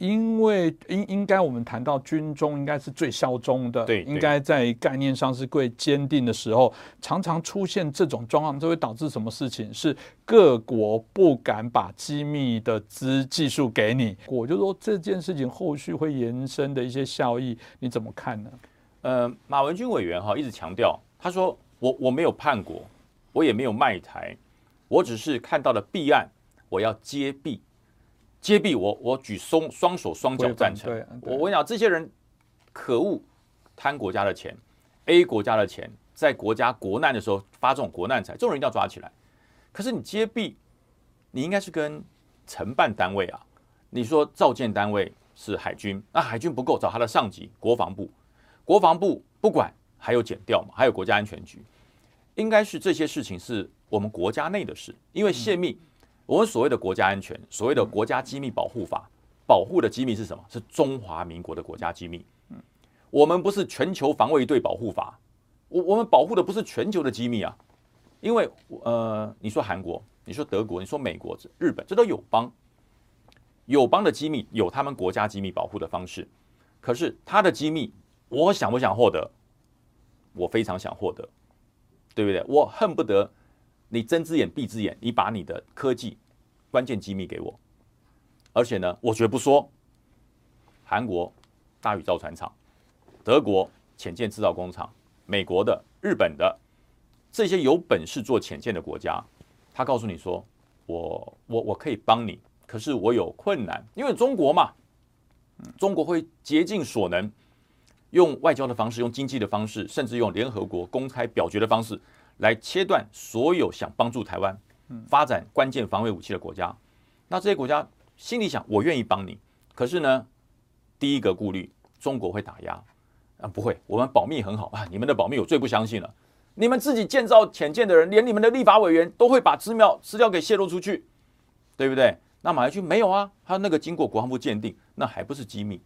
因为应应该我们谈到军中应该是最效忠的，对，应该在概念上是最坚定的时候，常常出现这种状况，这会导致什么事情？是各国不敢把机密的资技术给你。我就说这件事情后续会延伸的一些效益，你怎么看呢？呃，马文君委员哈一直强调，他说我我没有叛国，我也没有卖台，我只是看到了弊案，我要揭弊。揭弊我，我举双双手双脚赞成。我我跟你讲，这些人可恶，贪国家的钱，A 国家的钱，在国家国难的时候发这种国难财，这种人一定要抓起来。可是你揭弊，你应该是跟承办单位啊。你说造建单位是海军，那海军不够，找他的上级国防部，国防部不管，还有减掉嘛，还有国家安全局，应该是这些事情是我们国家内的事，因为泄密。我们所谓的国家安全，所谓的国家机密保护法，保护的机密是什么？是中华民国的国家机密。我们不是全球防卫队保护法，我我们保护的不是全球的机密啊。因为呃，你说韩国，你说德国，你说美国、日本，这都有邦，友邦的机密有他们国家机密保护的方式。可是他的机密，我想不想获得？我非常想获得，对不对？我恨不得。你睁只眼闭只眼，你把你的科技关键机密给我，而且呢，我绝不说。韩国大宇造船厂、德国潜舰制造工厂、美国的、日本的这些有本事做潜舰的国家，他告诉你说：“我我我可以帮你，可是我有困难，因为中国嘛，中国会竭尽所能，用外交的方式、用经济的方式，甚至用联合国公开表决的方式。”来切断所有想帮助台湾发展关键防卫武器的国家，那这些国家心里想：我愿意帮你，可是呢，第一个顾虑，中国会打压啊，不会，我们保密很好啊，你们的保密我最不相信了，你们自己建造潜舰的人，连你们的立法委员都会把资料资料给泄露出去，对不对？那马来军没有啊，他那个经过国防部鉴定，那还不是机密。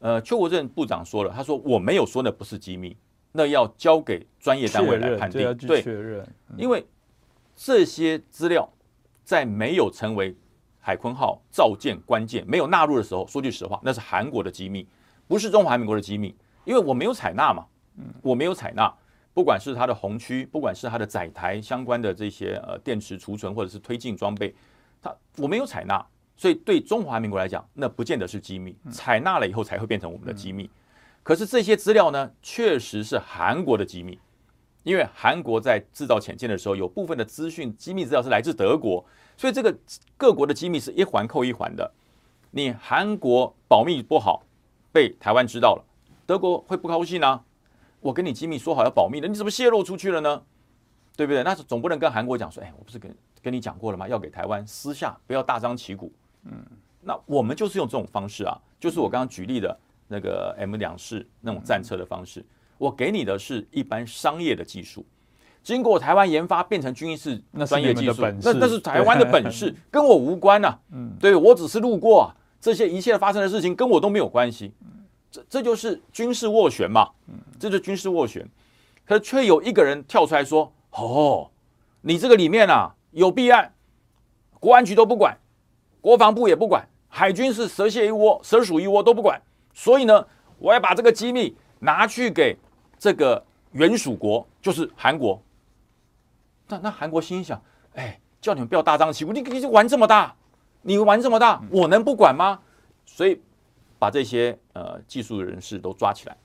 呃，邱国正部长说了，他说我没有说那不是机密。那要交给专业单位来判定，对，确认因为这些资料在没有成为海鲲号造舰关键、没有纳入的时候，说句实话，那是韩国的机密，不是中华民国的机密，因为我没有采纳嘛，我没有采纳，不管是它的红区，不管是它的载台相关的这些呃电池储存或者是推进装备，它我没有采纳，所以对中华民国来讲，那不见得是机密，采纳了以后才会变成我们的机密。可是这些资料呢，确实是韩国的机密，因为韩国在制造潜舰的时候，有部分的资讯机密资料是来自德国，所以这个各国的机密是一环扣一环的。你韩国保密不好，被台湾知道了，德国会不高兴啊！我跟你机密说好要保密的，你怎么泄露出去了呢？对不对？那总不能跟韩国讲说，哎，我不是跟跟你讲过了吗？要给台湾私下不要大张旗鼓。嗯，那我们就是用这种方式啊，就是我刚刚举例的。那个 M 两式那种战车的方式，我给你的是一般商业的技术，经过台湾研发变成军事专业技术，那那是台湾的本事，跟我无关呐。嗯，对我只是路过啊，这些一切发生的事情跟我都没有关系。这这就是军事斡旋嘛，这就是军事斡旋。可是却有一个人跳出来说：“哦，你这个里面啊有弊案，国安局都不管，国防部也不管，海军是蛇蝎一窝，蛇鼠一窝都不管。”所以呢，我要把这个机密拿去给这个原属国，就是韩国。那那韩国心想：哎，叫你们不要大张旗鼓，你你就玩这么大，你玩这么大，我能不管吗？所以把这些呃技术人士都抓起来。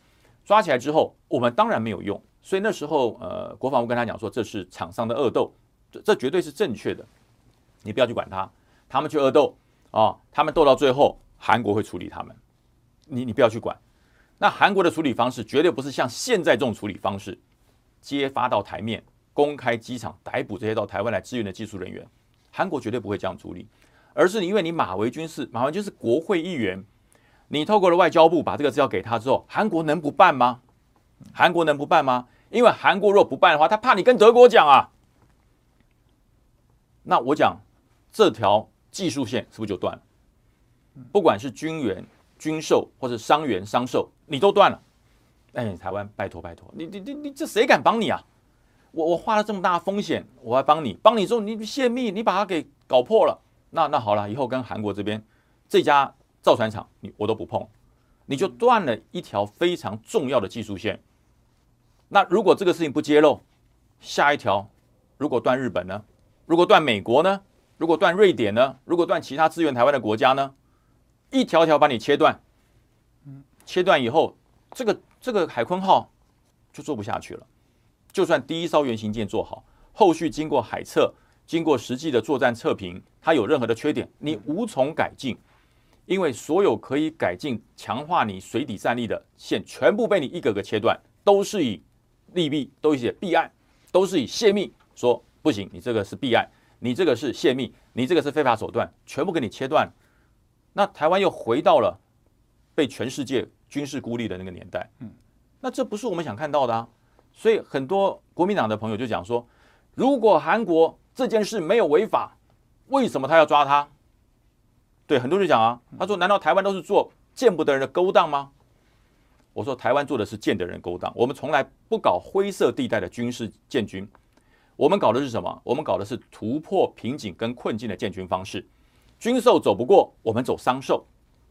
抓起来之后，我们当然没有用。所以那时候呃，国防部跟他讲说，这是厂商的恶斗，这这绝对是正确的。你不要去管他，他们去恶斗啊，他们斗到最后，韩国会处理他们。你你不要去管，那韩国的处理方式绝对不是像现在这种处理方式，揭发到台面，公开机场逮捕这些到台湾来支援的技术人员，韩国绝对不会这样处理，而是因为你马维军是马维军是国会议员，你透过了外交部把这个资料给他之后，韩国能不办吗？韩国能不办吗？因为韩国若不办的话，他怕你跟德国讲啊。那我讲这条技术线是不是就断了？不管是军援。军售或者商员商售，你都断了，哎，台湾拜托拜托，你你你你这谁敢帮你啊？我我花了这么大风险，我还帮你，帮你之后你泄密，你把它给搞破了，那那好了，以后跟韩国这边这家造船厂你我都不碰，你就断了一条非常重要的技术线。那如果这个事情不揭露，下一条如果断日本呢？如果断美国呢？如果断瑞典呢？如果断其他支援台湾的国家呢？一条条把你切断，切断以后，这个这个海鲲号就做不下去了。就算第一艘原型舰做好，后续经过海测、经过实际的作战测评，它有任何的缺点，你无从改进，因为所有可以改进、强化你水底战力的线，全部被你一个个切断，都是以利弊，都写弊案，都是以泄密说不行，你这个是弊案，你这个是泄密，你这个是非法手段，全部给你切断。那台湾又回到了被全世界军事孤立的那个年代，嗯，那这不是我们想看到的啊。所以很多国民党的朋友就讲说，如果韩国这件事没有违法，为什么他要抓他？对，很多人讲啊，他说难道台湾都是做见不得人的勾当吗？我说台湾做的是见得人勾当，我们从来不搞灰色地带的军事建军，我们搞的是什么？我们搞的是突破瓶颈跟困境的建军方式。军售走不过，我们走商售。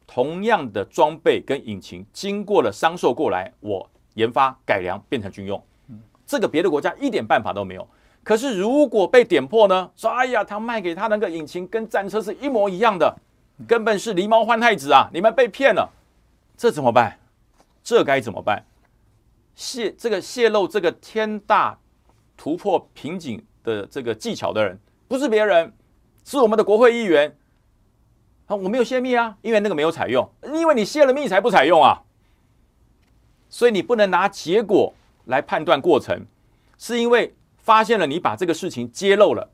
同样的装备跟引擎，经过了商售过来，我研发改良变成军用。这个别的国家一点办法都没有。可是如果被点破呢？说哎呀，他卖给他那个引擎跟战车是一模一样的，根本是狸猫换太子啊！你们被骗了，这怎么办？这该怎么办？泄这个泄露这个天大突破瓶颈的这个技巧的人，不是别人，是我们的国会议员。啊，我没有泄密啊，因为那个没有采用，因为你泄了密才不采用啊，所以你不能拿结果来判断过程，是因为发现了你把这个事情揭露了，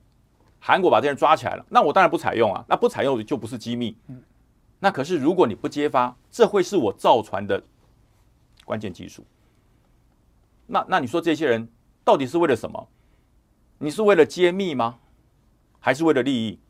韩国把这人抓起来了，那我当然不采用啊，那不采用就不是机密，那可是如果你不揭发，这会是我造船的关键技术，那那你说这些人到底是为了什么？你是为了揭秘吗？还是为了利益？